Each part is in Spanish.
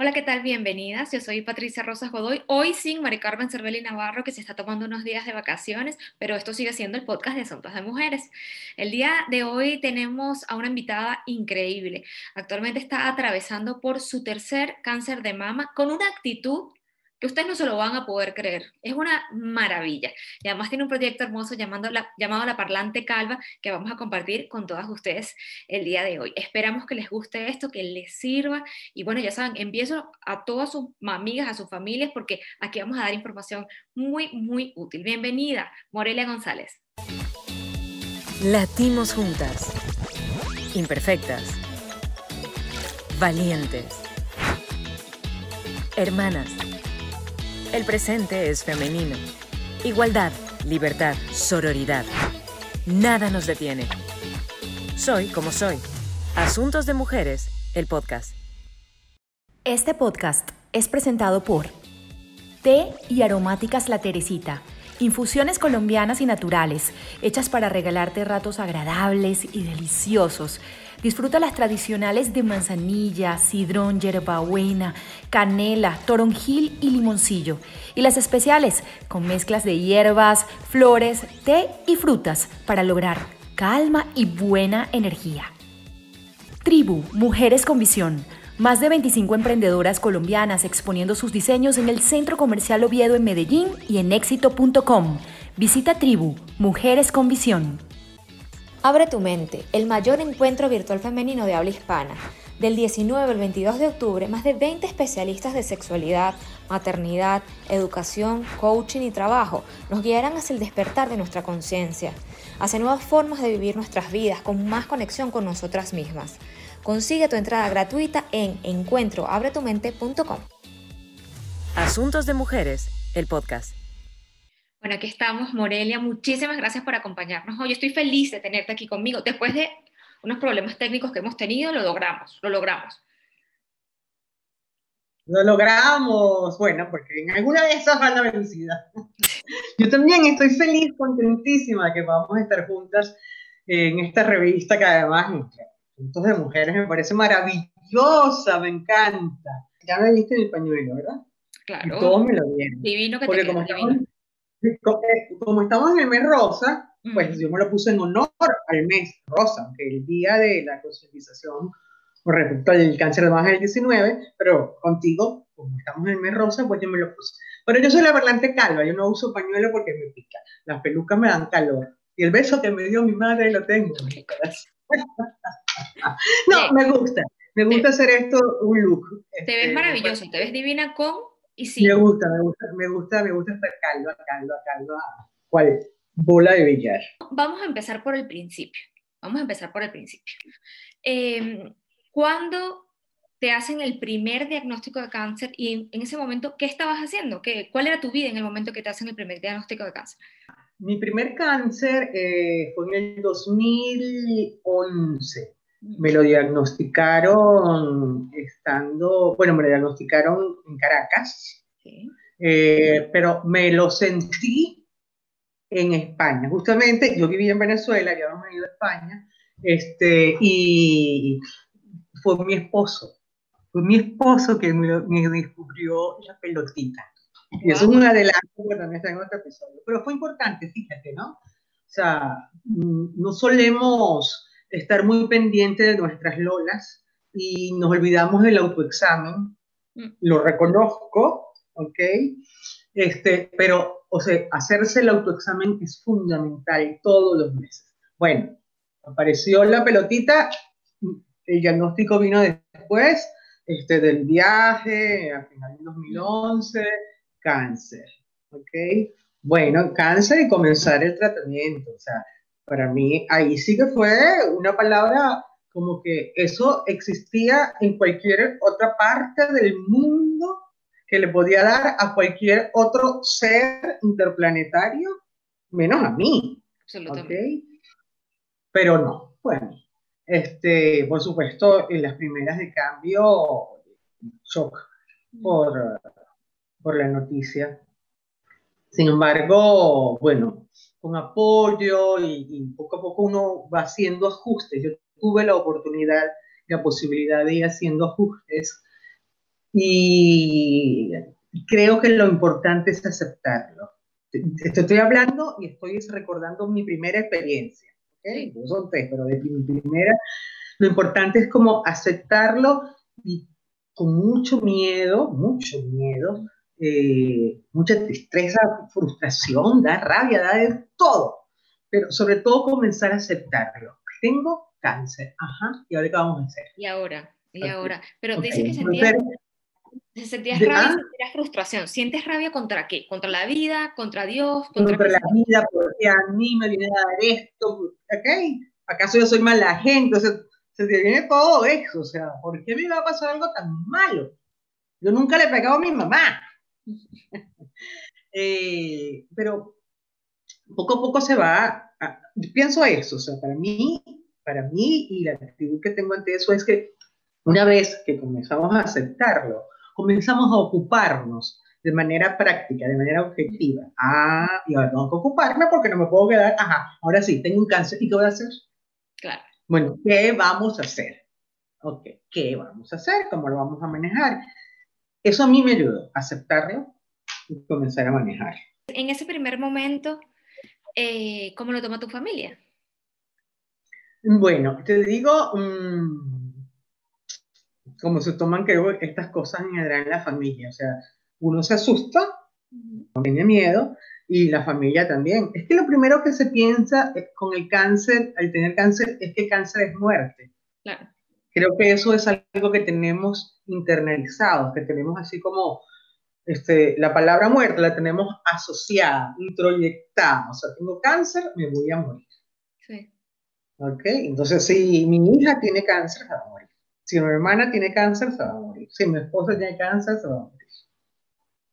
Hola, ¿qué tal? Bienvenidas. Yo soy Patricia Rosas Godoy. Hoy sin Mari Carmen Cervelli Navarro, que se está tomando unos días de vacaciones, pero esto sigue siendo el podcast de Asuntos de Mujeres. El día de hoy tenemos a una invitada increíble. Actualmente está atravesando por su tercer cáncer de mama con una actitud que ustedes no se lo van a poder creer. Es una maravilla. Y además tiene un proyecto hermoso llamado la, llamado La Parlante Calva que vamos a compartir con todas ustedes el día de hoy. Esperamos que les guste esto, que les sirva. Y bueno, ya saben, empiezo a todas sus amigas, a sus familias, porque aquí vamos a dar información muy, muy útil. Bienvenida, Morelia González. Latimos juntas. Imperfectas. Valientes. Hermanas el presente es femenino. Igualdad, libertad, sororidad. Nada nos detiene. Soy como soy. Asuntos de Mujeres, el podcast. Este podcast es presentado por Té y Aromáticas La Teresita. Infusiones colombianas y naturales, hechas para regalarte ratos agradables y deliciosos Disfruta las tradicionales de manzanilla, sidrón, hierbabuena, canela, toronjil y limoncillo. Y las especiales con mezclas de hierbas, flores, té y frutas para lograr calma y buena energía. Tribu, Mujeres con Visión. Más de 25 emprendedoras colombianas exponiendo sus diseños en el Centro Comercial Oviedo en Medellín y en éxito.com. Visita Tribu, Mujeres con Visión. Abre tu mente, el mayor encuentro virtual femenino de habla hispana. Del 19 al 22 de octubre, más de 20 especialistas de sexualidad, maternidad, educación, coaching y trabajo nos guiarán hacia el despertar de nuestra conciencia, hacia nuevas formas de vivir nuestras vidas con más conexión con nosotras mismas. Consigue tu entrada gratuita en encuentroabretumente.com. Asuntos de Mujeres, el podcast. Bueno, aquí estamos, Morelia. Muchísimas gracias por acompañarnos hoy. Estoy feliz de tenerte aquí conmigo. Después de unos problemas técnicos que hemos tenido, lo logramos, lo logramos. Lo logramos. Bueno, porque en alguna de esas van la vencida. Yo también estoy feliz, contentísima de que vamos a estar juntas en esta revista que además, Juntos de Mujeres, me parece maravillosa, me encanta. Ya me viste en el pañuelo, ¿verdad? Claro. Y todos me lo dieron. Divino que te como divino. eh, como estamos en el mes rosa, pues yo me lo puse en honor al mes rosa, aunque el día de la concientización con respecto al cáncer de mama del 19, pero contigo, como estamos en el mes rosa, pues yo me lo puse. Pero yo soy la parlante calva, yo no uso pañuelo porque me pica. Las pelucas me dan calor. Y el beso que me dio mi madre lo tengo. no, me gusta. Me gusta hacer esto un look. Te ves Este, maravilloso, te ves divina con y sin. Me gusta, me gusta, me gusta, me gusta estar calva, calva, calva. ¿Cuál? Bola de billar. Vamos a empezar por el principio. Vamos a empezar por el principio. Eh, ¿Cuándo te hacen el primer diagnóstico de cáncer y en, en ese momento qué estabas haciendo? ¿Qué, ¿Cuál era tu vida en el momento que te hacen el primer diagnóstico de cáncer? Mi primer cáncer eh, fue en el 2011. Me lo diagnosticaron estando, bueno, me lo diagnosticaron en Caracas, Sí. eh, pero me lo sentí en España. Justamente yo vivía en Venezuela, ya hemos venido a España, este, y fue mi esposo. Fue mi esposo que me, descubrió la pelotita. Y eso es un adelanto que también está en otro episodio. Pero fue importante, fíjate, ¿no? O sea, mm, no solemos estar muy pendientes de nuestras lolas y nos olvidamos del autoexamen. Mm. Lo reconozco, ¿ok? Este, pero, o sea, hacerse el autoexamen es fundamental todos los meses. Bueno, apareció la pelotita, el diagnóstico vino después este, del viaje, a final del 2011, cáncer, ¿ok? Bueno, cáncer y comenzar el tratamiento, o sea, para mí ahí sí que fue una palabra como que eso existía en cualquier otra parte del mundo que le podía dar a cualquier otro ser interplanetario, menos a mí, Absolutamente. ¿ok? Pero no, bueno, este, por supuesto, en las primeras de cambio, shock por, por la noticia. Sin embargo, bueno, con apoyo y, y poco a poco uno va haciendo ajustes. Yo tuve la oportunidad, la posibilidad de ir haciendo ajustes y creo que lo importante es aceptarlo. Te estoy hablando y estoy recordando mi primera experiencia. ¿okay? No son tres, pero de mi primera, lo importante es como aceptarlo y con mucho miedo, mucho miedo, eh, mucha tristeza, frustración, da rabia, da de todo, pero sobre todo comenzar a aceptarlo. Tengo cáncer, ajá, ¿y ahora qué vamos a hacer? Y ahora, y ahora, pero dice que sentías, sentías rabia, ah. sentías frustración, ¿sientes rabia contra qué? ¿Contra la vida, contra Dios? Contra, contra la vida, porque a mí me viene a dar esto, ¿ok? ¿Acaso yo soy mala gente? O sea, se te viene todo eso, o sea, ¿por qué me va a pasar algo tan malo? Yo nunca le he pegado a mi mamá. Eh, pero poco a poco se va, pienso eso, o sea, para mí, para mí y la actitud que tengo ante eso es que una vez que comenzamos a aceptarlo, comenzamos a ocuparnos de manera práctica, de manera objetiva. Ah, y ahora tengo que ocuparme porque no me puedo quedar, ajá, ahora sí, tengo un cáncer, ¿y qué voy a hacer? Claro. Bueno, ¿qué vamos a hacer? Ok, ¿qué vamos a hacer? ¿Cómo lo vamos a manejar? Eso a mí me ayudó a aceptarlo y comenzar a manejar. En ese primer momento, eh, ¿cómo lo toma tu familia? Bueno, te digo, um, como se toman creo estas cosas en general en la familia. O sea, uno se asusta, tiene miedo, y la familia también. Es que lo primero que se piensa con el cáncer, al tener cáncer, es que cáncer es muerte. Claro. Creo que eso es algo que tenemos internalizado, que tenemos así como este, la palabra muerte la tenemos asociada, introyectada. O sea, tengo cáncer, me voy a morir. Sí. ¿Ok? Entonces, si mi hija tiene cáncer, se va a morir. Si mi hermana tiene cáncer, se va a morir. Si mi esposa tiene cáncer, se va a morir.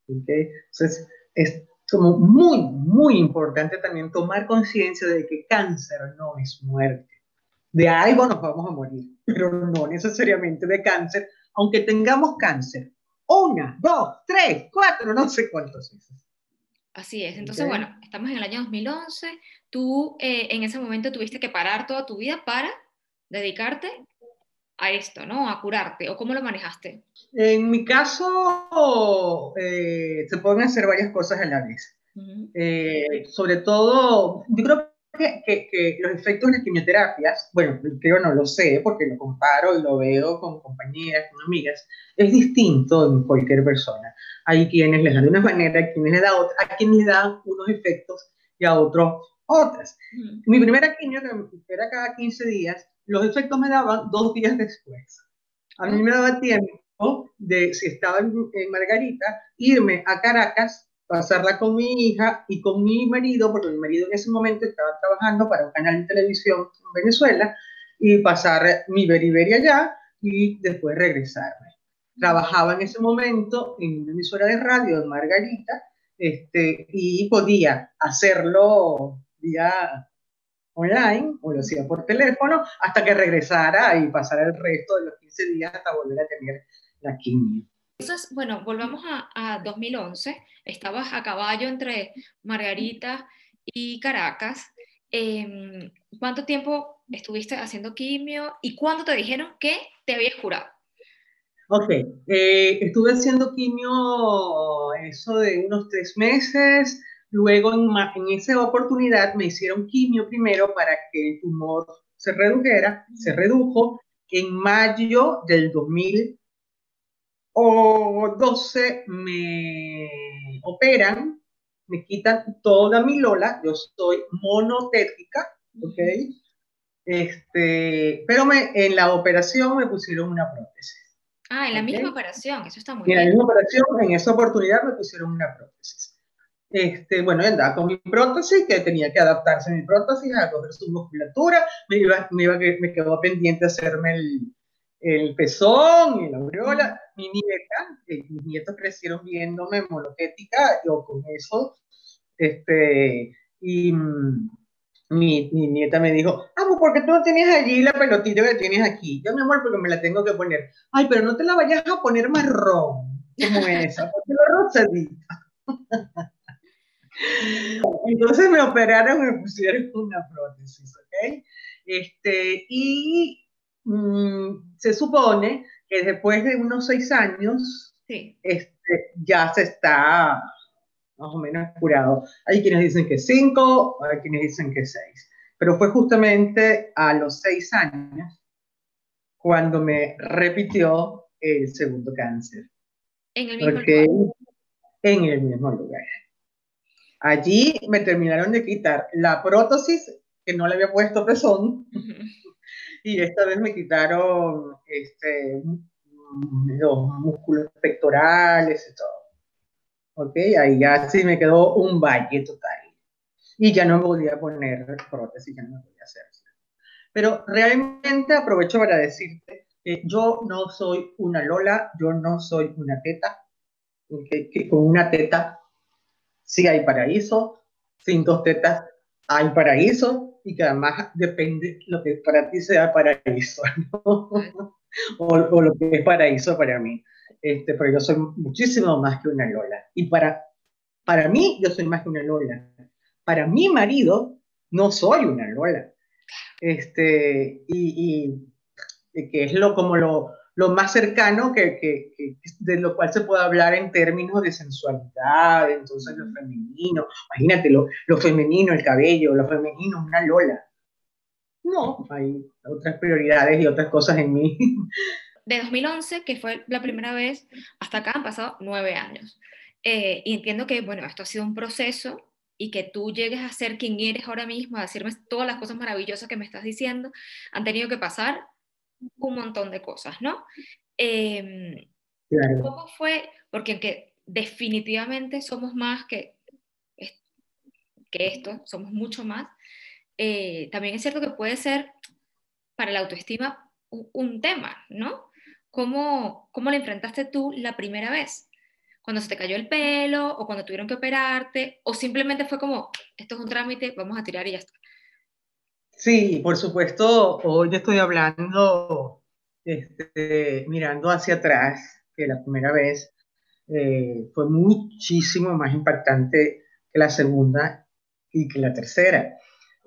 ¿Ok? Entonces, es como muy, muy importante también tomar conciencia de que cáncer no es muerte. De algo nos vamos a morir, pero no necesariamente de cáncer, aunque tengamos cáncer. Una, dos, tres, cuatro, no sé cuántos veces. Así es. Entonces, bueno, estamos en el año 2011. Tú eh, en ese momento tuviste que parar toda tu vida para dedicarte a esto, ¿no? A curarte. ¿O cómo lo manejaste? En mi caso, eh, se pueden hacer varias cosas a la vez. Eh, sobre todo, yo creo que, que, los efectos de las quimioterapias, bueno, creo no lo sé porque lo comparo y lo veo con compañeras, con amigas, es distinto en cualquier persona. Hay quienes les dan de una manera, hay quienes les dan otra, a quienes les dan unos efectos y a otros otras. Mi primera quimio, que era cada 15 días, los efectos me daban dos días después. A mí me daba tiempo de, si estaba en, Margarita, irme a Caracas, pasarla con mi hija y con mi marido, porque mi marido en ese momento estaba trabajando para un canal de televisión en Venezuela, y pasar mi beriberia allá y después regresarme. Trabajaba en ese momento en una emisora de radio en Margarita este, y podía hacerlo vía online o lo hacía por teléfono hasta que regresara y pasara el resto de los 15 días hasta volver a tener la quimio. Entonces, bueno, volvamos a, 2011. Estabas a caballo entre Margarita y Caracas. Em, ¿Cuánto tiempo estuviste haciendo quimio y cuándo te dijeron que te habías curado? Ok, eh, estuve haciendo quimio eso de unos tres meses. Luego, en, en, esa oportunidad, me hicieron quimio primero para que el tumor se redujera. Se redujo. En mayo del 2000 o 12 me operan, me quitan toda mi lola, yo soy monotética, ¿ok? Este, pero me, en la operación me pusieron una prótesis. Ah, en la misma operación, eso está muy bien. En la misma operación, en esa oportunidad me pusieron una prótesis. Este, bueno, andaba con mi prótesis, que tenía que adaptarse a mi prótesis, a coger su musculatura, me, iba, me, iba, me quedó pendiente hacerme el, el pezón y la aureola. Mi nieta, mis nietos crecieron viéndome monotética, yo con eso, este, y mm, mi, nieta me dijo, ah, pues porque tú no tienes allí la pelotita que tienes aquí. Yo, mi amor, porque me la tengo que poner. Ay, pero no te la vayas a poner marrón, como esa, porque la rosadita. Entonces me operaron y me pusieron una prótesis, ¿ok? Este, y Mm, se supone que después de unos seis años este, ya se está más o menos curado. Hay quienes dicen que cinco, hay quienes dicen que seis. Pero fue justamente a los seis años cuando me repitió el segundo cáncer. En el mismo lugar. En el mismo lugar. Allí me terminaron de quitar la prótesis que no le había puesto pezón. Y esta vez me quitaron este, los músculos pectorales y todo. ¿Ok? Ahí ya sí me quedó un valle total. Y ya no me podía poner prótesis, ya no me podía hacer. Pero realmente aprovecho para decirte que yo no soy una Lola, yo no soy una teta, que, que con una teta sí hay paraíso, sin dos tetas hay paraíso y que además depende lo que para ti sea paraíso, ¿no? o, lo que es paraíso para mí. Este, pero yo soy muchísimo más que una Lola. Y para, para mí, yo soy más que una Lola. Para mi marido, no soy una Lola. Este, y, y que es lo, como lo, lo más cercano que, que, que, de lo cual se puede hablar en términos de sensualidad, entonces lo femenino, imagínate lo, lo femenino, el cabello, lo femenino, una lola. No, hay otras prioridades y otras cosas en mí. De 2011, que fue la primera vez, hasta acá han pasado nueve años. Eh, y entiendo que, bueno, esto ha sido un proceso y que tú llegues a ser quien eres ahora mismo, a decirme todas las cosas maravillosas que me estás diciendo, han tenido que pasar un montón de cosas, ¿no? Em, ¿Cómo fue? Porque aunque definitivamente somos más que, que esto, somos mucho más, eh, también es cierto que puede ser para la autoestima un, tema, ¿no? ¿Cómo, ¿Cómo le enfrentaste tú la primera vez? Cuando se te cayó el pelo o cuando tuvieron que operarte o simplemente fue como, esto es un trámite, vamos a tirar y ya está. Sí, por supuesto, hoy estoy hablando este, mirando hacia atrás, que la primera vez eh, fue muchísimo más impactante que la segunda y que la tercera.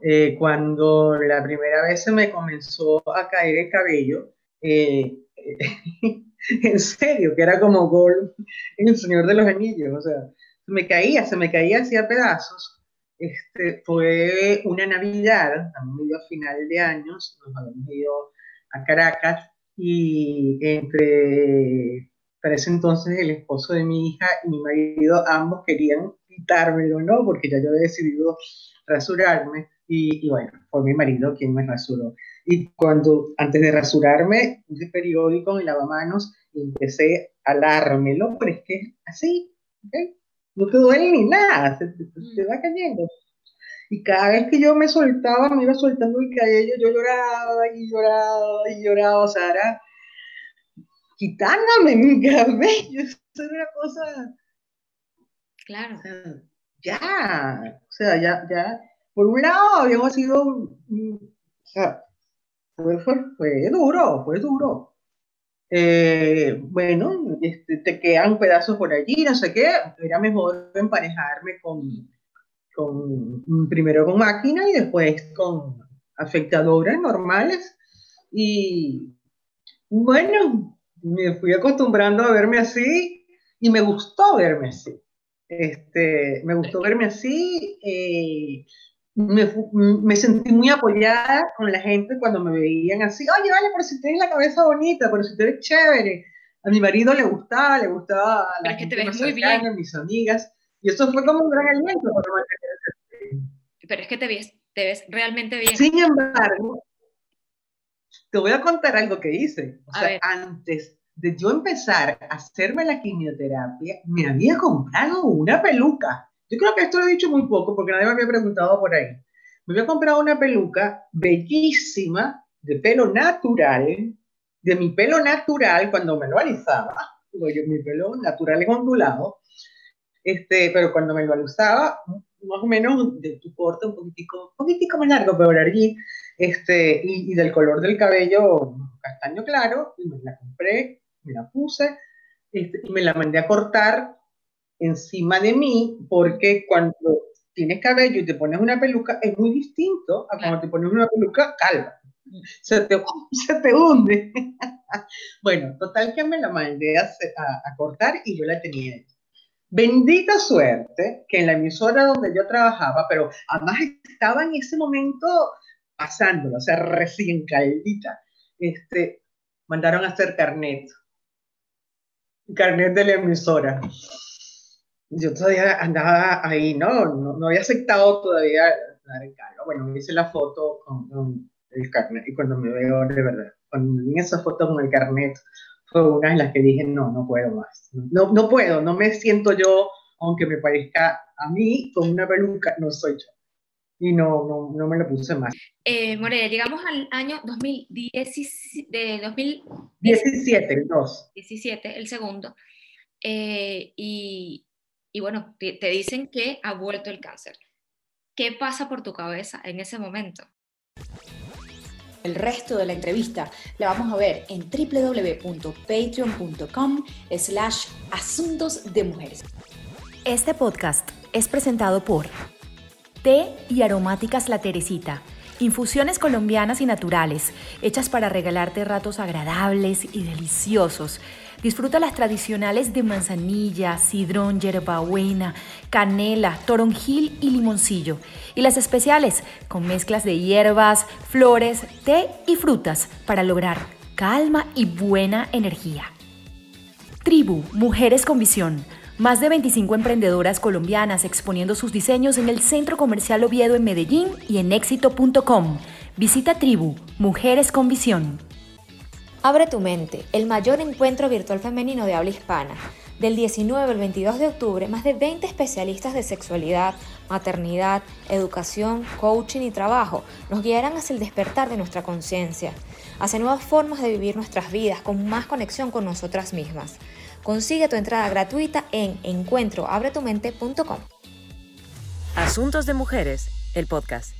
Eh, cuando la primera vez se me comenzó a caer el cabello, eh, en serio, que era como gol en El Señor de los Anillos, o sea, se me caía, se me caía hacia pedazos este, fue una Navidad, a medio final de años, nos habíamos ido a Caracas y entre, para ese entonces, el esposo de mi hija y mi marido, ambos querían quitármelo, ¿no? Porque ya yo había decidido rasurarme y, y bueno, fue mi marido quien me rasuró. Y cuando, antes de rasurarme, puse periódico en lavamanos y empecé a alármelo, pero es que así, ¿ok? No te duele ni nada, se, te, va cayendo. Y cada vez que yo me soltaba, me iba soltando el cabello, yo lloraba y lloraba y lloraba, o sea, era quitándome mi cabello, eso era una cosa... Claro. ya, o sea, ya, ya, por un lado habíamos sido, o sea, fue, fue, fue duro, fue duro. Eh, bueno, este, te quedan pedazos por allí, no sé qué, era mejor emparejarme con, con primero con máquina y después con afectadoras normales. Y bueno, me fui acostumbrando a verme así y me gustó verme así. Este, me gustó verme así. Eh, me, me, sentí muy apoyada con la gente cuando me veían así, oye, vale, pero si tienes la cabeza bonita, pero si te ves chévere. A mi marido le gustaba, le gustaba a la que muy bien. mis amigas, y eso fue como un gran aliento Pero es que te ves, te ves realmente bien. Sin embargo, te voy a contar algo que hice. O sea, antes de yo empezar a hacerme la quimioterapia, me había comprado una peluca. Yo creo que esto lo he dicho muy poco porque nadie me había preguntado por ahí. Me había comprado una peluca bellísima, de pelo natural, de mi pelo natural cuando me lo alisaba, porque mi pelo natural es ondulado, este, pero cuando me lo alisaba, más o menos de tu corte, un poquitico, un poquitico más largo, pero allí, este, y, y, del color del cabello castaño claro, y me la compré, me la puse, este, y me la mandé a cortar encima de mí, porque cuando tienes cabello y te pones una peluca es muy distinto a cuando te pones una peluca calva. se te, se te hunde. bueno, total que me la mandé a, a, cortar y yo la tenía. Bendita suerte que en la emisora donde yo trabajaba, pero además estaba en ese momento pasándolo, o sea, recién caldita, este, mandaron a hacer carnet. Carnet de la emisora. Yo todavía andaba ahí, ¿no? No, había aceptado todavía dar el cargo. Bueno, hice la foto con el carnet. Y cuando me veo, de verdad, cuando vi esa foto con el carnet, fue una de las que dije, no, no puedo más. No, no puedo, no me siento yo, aunque me parezca a mí, con una peluca, no soy yo. Y no, no, no me lo puse más. Eh, Morelia, llegamos al año 2017, de 2017, el 2. 17, el segundo. Eh, y, y, bueno, te, te dicen que ha vuelto el cáncer. ¿Qué pasa por tu cabeza en ese momento? El resto de la entrevista la vamos a ver en www.patreon.com slash asuntos de mujeres. Este podcast es presentado por Té y Aromáticas La Teresita, infusiones colombianas y naturales, hechas para regalarte ratos agradables y deliciosos Disfruta las tradicionales de manzanilla, sidrón, hierbabuena, canela, toronjil y limoncillo. Y las especiales con mezclas de hierbas, flores, té y frutas para lograr calma y buena energía. Tribu, Mujeres con Visión. Más de 25 emprendedoras colombianas exponiendo sus diseños en el Centro Comercial Oviedo en Medellín y en éxito.com. Visita Tribu, Mujeres con Visión. Abre tu mente, el mayor encuentro virtual femenino de habla hispana. Del 19 al 22 de octubre, más de 20 especialistas de sexualidad, maternidad, educación, coaching y trabajo nos guiarán hacia el despertar de nuestra conciencia, hacia nuevas formas de vivir nuestras vidas con más conexión con nosotras mismas. Consigue tu entrada gratuita en encuentroabretumente.com. Asuntos de Mujeres, el podcast.